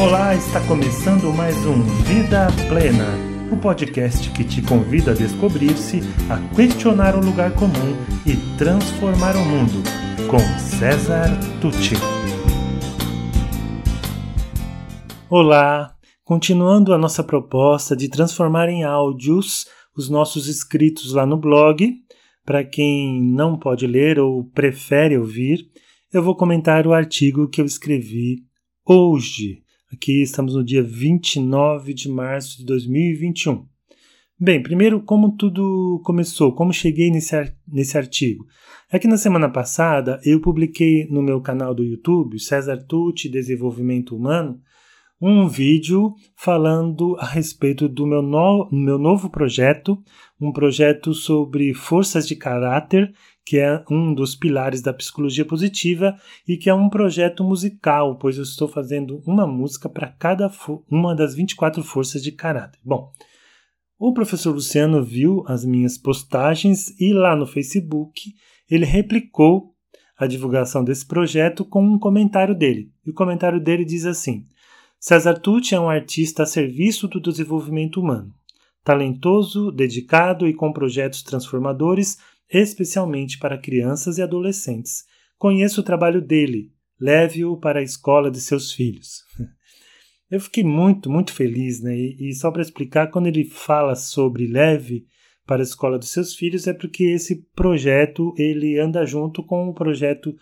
Olá, está começando mais um Vida Plena, o podcast que te convida a descobrir-se, a questionar o lugar comum e transformar o mundo, com César Tucci. Olá, continuando a nossa proposta de transformar em áudios os nossos escritos lá no blog, para quem não pode ler ou prefere ouvir, eu vou comentar o artigo que eu escrevi hoje Aqui estamos no dia 29 de março de 2021. Bem, primeiro, como tudo começou, como cheguei nesse, nesse artigo. É que na semana passada eu publiquei no meu canal do YouTube, César Tucci Desenvolvimento Humano, um vídeo falando a respeito do meu, no, meu novo projeto, um projeto sobre forças de caráter que é um dos pilares da psicologia positiva e que é um projeto musical, pois eu estou fazendo uma música para cada uma das 24 forças de caráter. Bom, o professor Luciano viu as minhas postagens e lá no Facebook ele replicou a divulgação desse projeto com um comentário dele. E o comentário dele diz assim: César Tucci é um artista a serviço do desenvolvimento humano, talentoso, dedicado e com projetos transformadores especialmente para crianças e adolescentes. Conheço o trabalho dele, leve-o para a escola de seus filhos. Eu fiquei muito, muito feliz, né? E, e só para explicar, quando ele fala sobre leve para a escola dos seus filhos, é porque esse projeto ele anda junto com o projeto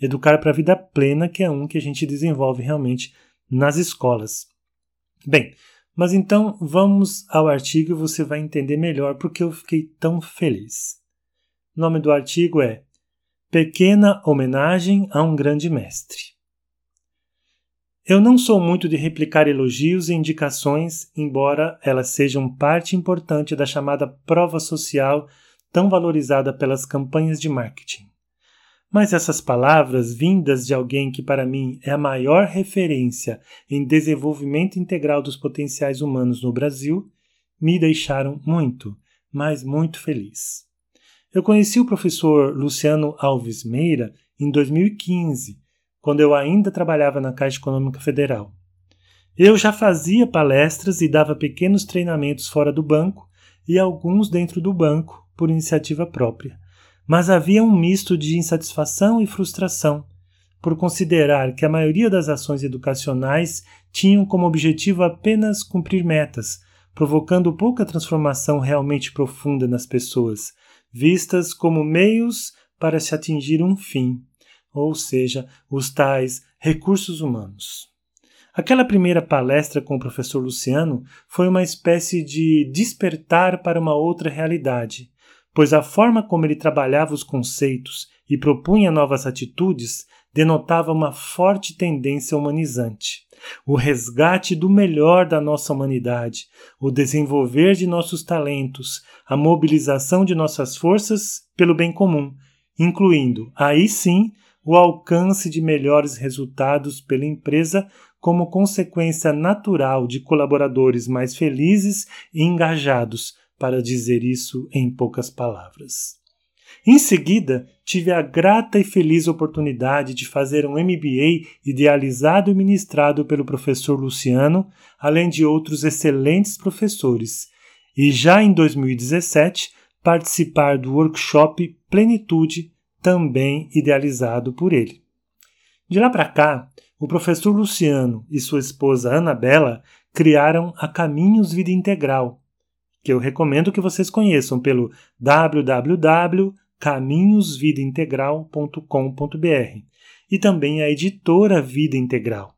Educar para a Vida Plena, que é um que a gente desenvolve realmente nas escolas. Bem, mas então vamos ao artigo e você vai entender melhor porque eu fiquei tão feliz. O nome do artigo é Pequena Homenagem a um Grande Mestre. Eu não sou muito de replicar elogios e indicações, embora elas sejam parte importante da chamada prova social tão valorizada pelas campanhas de marketing. Mas essas palavras, vindas de alguém que para mim é a maior referência em desenvolvimento integral dos potenciais humanos no Brasil, me deixaram muito, mas muito feliz. Eu conheci o professor Luciano Alves Meira em 2015, quando eu ainda trabalhava na Caixa Econômica Federal. Eu já fazia palestras e dava pequenos treinamentos fora do banco e alguns dentro do banco, por iniciativa própria. Mas havia um misto de insatisfação e frustração, por considerar que a maioria das ações educacionais tinham como objetivo apenas cumprir metas, provocando pouca transformação realmente profunda nas pessoas, vistas como meios para se atingir um fim, ou seja, os tais recursos humanos. Aquela primeira palestra com o professor Luciano foi uma espécie de despertar para uma outra realidade, pois a forma como ele trabalhava os conceitos e propunha novas atitudes denotava uma forte tendência humanizante. O resgate do melhor da nossa humanidade, o desenvolver de nossos talentos, a mobilização de nossas forças pelo bem comum, incluindo, aí sim, o alcance de melhores resultados pela empresa como consequência natural de colaboradores mais felizes e engajados, para dizer isso em poucas palavras. Em seguida, tive a grata e feliz oportunidade de fazer um MBA idealizado e ministrado pelo professor Luciano, além de outros excelentes professores, e já em 2017 participar do workshop Plenitude, também idealizado por ele. De lá para cá, o professor Luciano e sua esposa Anabela criaram a Caminhos Vida Integral, que eu recomendo que vocês conheçam pelo www caminhosvidaintegral.com.br e também a editora Vida Integral.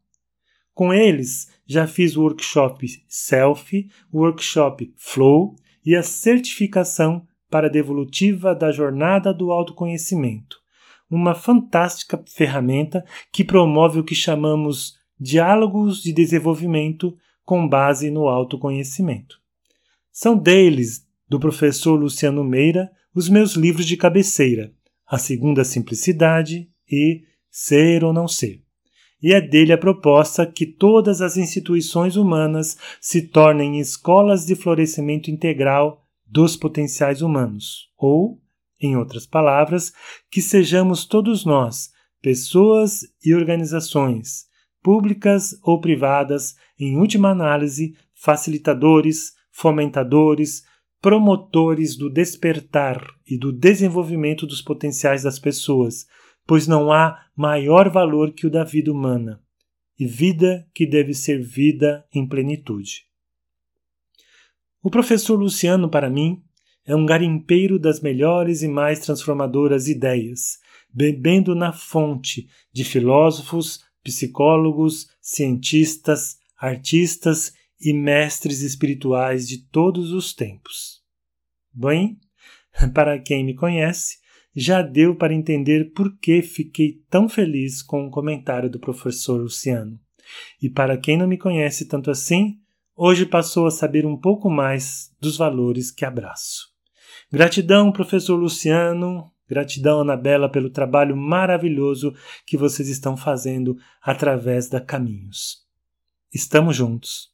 Com eles, já fiz o workshop Self, o workshop Flow e a certificação para a devolutiva da Jornada do Autoconhecimento, uma fantástica ferramenta que promove o que chamamos diálogos de desenvolvimento com base no autoconhecimento. São deles, do professor Luciano Meira, os meus livros de cabeceira, A Segunda Simplicidade e Ser ou Não Ser. E é dele a proposta que todas as instituições humanas se tornem escolas de florescimento integral dos potenciais humanos, ou, em outras palavras, que sejamos todos nós, pessoas e organizações, públicas ou privadas, em última análise, facilitadores, fomentadores, promotores do despertar e do desenvolvimento dos potenciais das pessoas, pois não há maior valor que o da vida humana, e vida que deve ser vida em plenitude. O professor Luciano, para mim, é um garimpeiro das melhores e mais transformadoras ideias, bebendo na fonte de filósofos, psicólogos, cientistas, artistas e mestres espirituais de todos os tempos. Bem, para quem me conhece, já deu para entender por que fiquei tão feliz com o comentário do professor Luciano. E para quem não me conhece tanto assim, hoje passou a saber um pouco mais dos valores que abraço. Gratidão, professor Luciano, gratidão, Anabela, pelo trabalho maravilhoso que vocês estão fazendo através da Caminhos. Estamos juntos.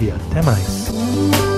e até mais.